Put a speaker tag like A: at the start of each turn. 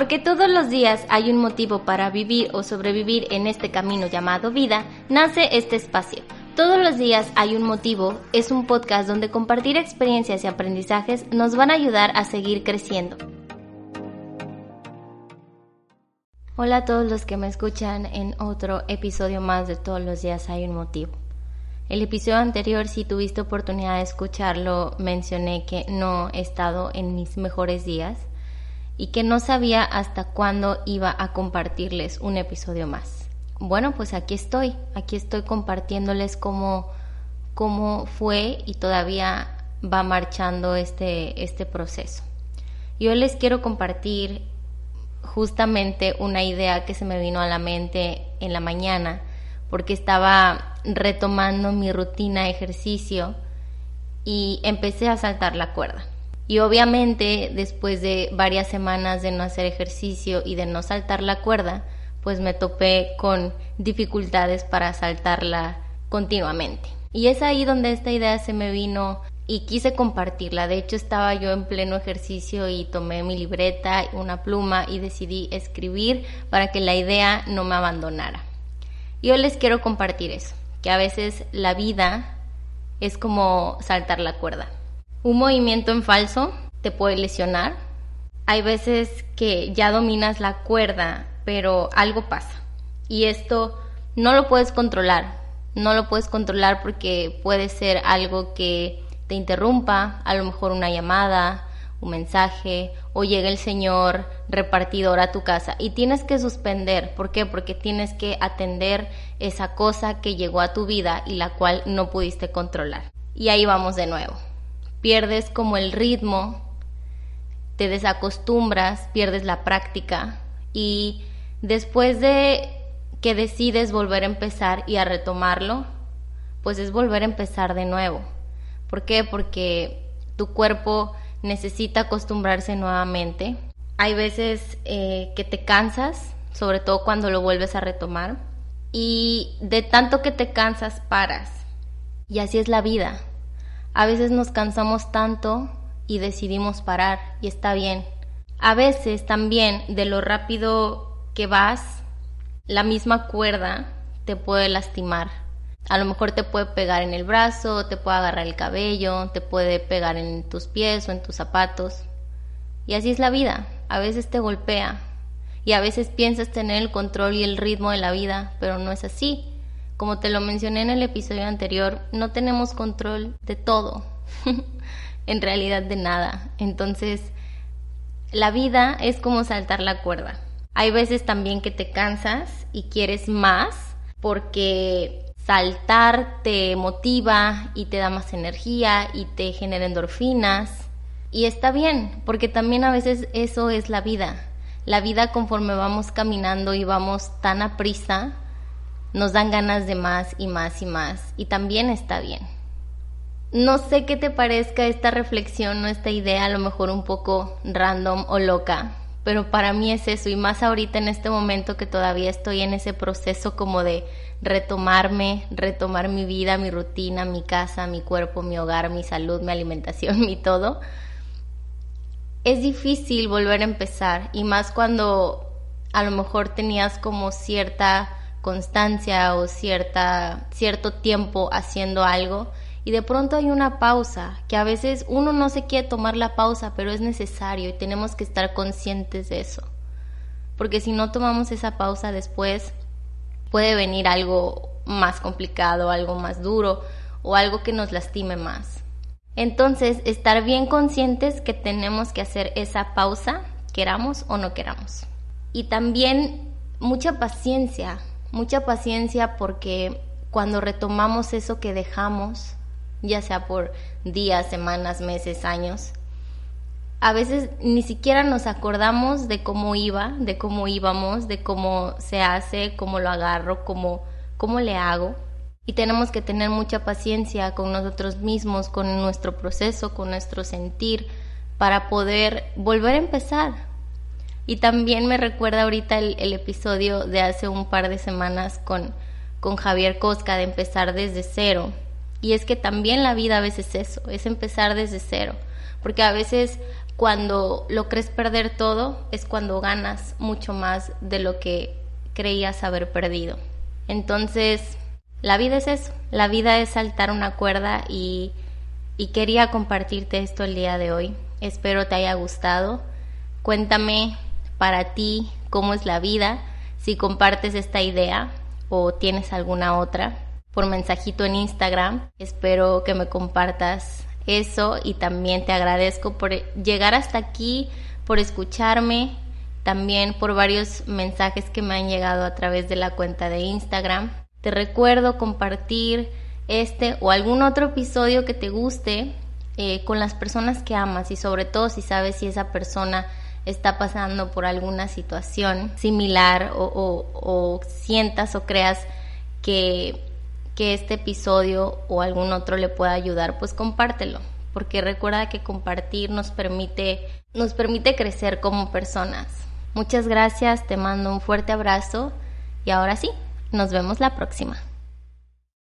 A: Porque todos los días hay un motivo para vivir o sobrevivir en este camino llamado vida, nace este espacio. Todos los días hay un motivo es un podcast donde compartir experiencias y aprendizajes nos van a ayudar a seguir creciendo. Hola a todos los que me escuchan en otro episodio más de Todos los días hay un motivo. El episodio anterior, si tuviste oportunidad de escucharlo, mencioné que no he estado en mis mejores días y que no sabía hasta cuándo iba a compartirles un episodio más. Bueno, pues aquí estoy, aquí estoy compartiéndoles cómo, cómo fue y todavía va marchando este, este proceso. Yo les quiero compartir justamente una idea que se me vino a la mente en la mañana porque estaba retomando mi rutina de ejercicio y empecé a saltar la cuerda. Y obviamente después de varias semanas de no hacer ejercicio y de no saltar la cuerda, pues me topé con dificultades para saltarla continuamente. Y es ahí donde esta idea se me vino y quise compartirla. De hecho estaba yo en pleno ejercicio y tomé mi libreta, una pluma y decidí escribir para que la idea no me abandonara. Yo les quiero compartir eso, que a veces la vida es como saltar la cuerda. Un movimiento en falso te puede lesionar. Hay veces que ya dominas la cuerda, pero algo pasa. Y esto no lo puedes controlar. No lo puedes controlar porque puede ser algo que te interrumpa, a lo mejor una llamada, un mensaje o llega el señor repartidor a tu casa y tienes que suspender. ¿Por qué? Porque tienes que atender esa cosa que llegó a tu vida y la cual no pudiste controlar. Y ahí vamos de nuevo. Pierdes como el ritmo, te desacostumbras, pierdes la práctica y después de que decides volver a empezar y a retomarlo, pues es volver a empezar de nuevo. ¿Por qué? Porque tu cuerpo necesita acostumbrarse nuevamente. Hay veces eh, que te cansas, sobre todo cuando lo vuelves a retomar, y de tanto que te cansas paras. Y así es la vida. A veces nos cansamos tanto y decidimos parar, y está bien. A veces también de lo rápido que vas, la misma cuerda te puede lastimar. A lo mejor te puede pegar en el brazo, te puede agarrar el cabello, te puede pegar en tus pies o en tus zapatos. Y así es la vida. A veces te golpea y a veces piensas tener el control y el ritmo de la vida, pero no es así. Como te lo mencioné en el episodio anterior, no tenemos control de todo, en realidad de nada. Entonces, la vida es como saltar la cuerda. Hay veces también que te cansas y quieres más porque saltar te motiva y te da más energía y te genera endorfinas. Y está bien, porque también a veces eso es la vida. La vida conforme vamos caminando y vamos tan a prisa, nos dan ganas de más y más y más. Y también está bien. No sé qué te parezca esta reflexión o esta idea, a lo mejor un poco random o loca, pero para mí es eso, y más ahorita en este momento que todavía estoy en ese proceso como de retomarme, retomar mi vida, mi rutina, mi casa, mi cuerpo, mi hogar, mi salud, mi alimentación, mi todo. Es difícil volver a empezar y más cuando a lo mejor tenías como cierta constancia o cierta cierto tiempo haciendo algo y de pronto hay una pausa que a veces uno no se quiere tomar la pausa, pero es necesario y tenemos que estar conscientes de eso. Porque si no tomamos esa pausa después puede venir algo más complicado, algo más duro o algo que nos lastime más. Entonces, estar bien conscientes que tenemos que hacer esa pausa, queramos o no queramos. Y también mucha paciencia, mucha paciencia porque cuando retomamos eso que dejamos, ya sea por días, semanas, meses, años. A veces ni siquiera nos acordamos de cómo iba, de cómo íbamos, de cómo se hace, cómo lo agarro, cómo, cómo le hago. Y tenemos que tener mucha paciencia con nosotros mismos, con nuestro proceso, con nuestro sentir, para poder volver a empezar. Y también me recuerda ahorita el, episodio de hace un par de semanas con, con Javier Cosca de empezar desde cero. Y es que también la vida a veces es eso, es empezar desde cero. Porque a veces cuando lo crees perder todo es cuando ganas mucho más de lo que creías haber perdido. Entonces, la vida es eso, la vida es saltar una cuerda y, y quería compartirte esto el día de hoy. Espero te haya gustado. Cuéntame para ti cómo es la vida, si compartes esta idea o tienes alguna otra por mensajito en Instagram. Espero que me compartas eso y también te agradezco por llegar hasta aquí, por escucharme, también por varios mensajes que me han llegado a través de la cuenta de Instagram. Te recuerdo compartir este o algún otro episodio que te guste eh, con las personas que amas y sobre todo si sabes si esa persona está pasando por alguna situación similar o sientas o creas que que este episodio o algún otro le pueda ayudar, pues compártelo, porque recuerda que compartir nos permite nos permite crecer como personas. Muchas gracias, te mando un fuerte abrazo y ahora sí, nos vemos la próxima.